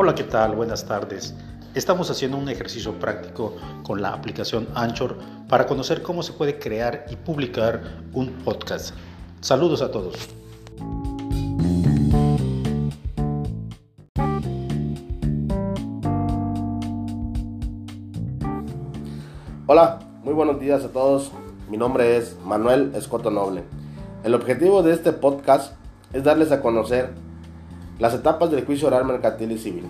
Hola, ¿qué tal? Buenas tardes. Estamos haciendo un ejercicio práctico con la aplicación Anchor para conocer cómo se puede crear y publicar un podcast. Saludos a todos. Hola, muy buenos días a todos. Mi nombre es Manuel Escoto Noble. El objetivo de este podcast es darles a conocer las etapas del juicio oral mercantil y civil.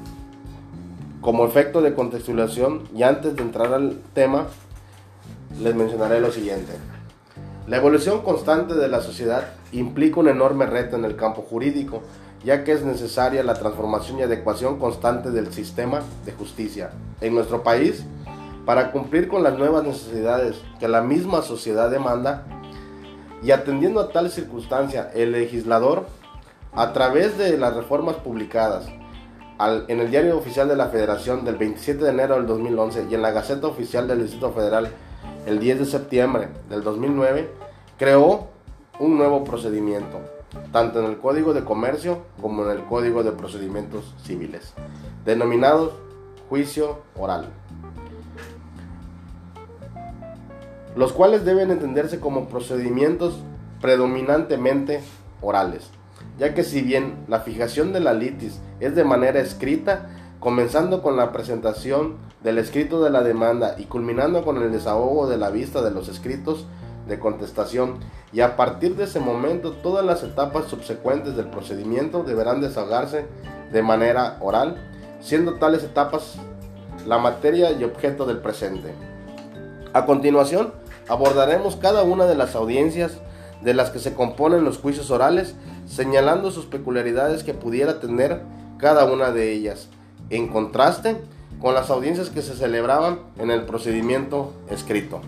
Como efecto de contextualización y antes de entrar al tema, les mencionaré lo siguiente. La evolución constante de la sociedad implica un enorme reto en el campo jurídico, ya que es necesaria la transformación y adecuación constante del sistema de justicia en nuestro país para cumplir con las nuevas necesidades que la misma sociedad demanda y atendiendo a tal circunstancia, el legislador a través de las reformas publicadas en el Diario Oficial de la Federación del 27 de enero del 2011 y en la Gaceta Oficial del Distrito Federal el 10 de septiembre del 2009, creó un nuevo procedimiento, tanto en el Código de Comercio como en el Código de Procedimientos Civiles, denominados juicio oral, los cuales deben entenderse como procedimientos predominantemente orales ya que si bien la fijación de la litis es de manera escrita, comenzando con la presentación del escrito de la demanda y culminando con el desahogo de la vista de los escritos de contestación, y a partir de ese momento todas las etapas subsecuentes del procedimiento deberán desahogarse de manera oral, siendo tales etapas la materia y objeto del presente. A continuación, abordaremos cada una de las audiencias de las que se componen los juicios orales, señalando sus peculiaridades que pudiera tener cada una de ellas, en contraste con las audiencias que se celebraban en el procedimiento escrito.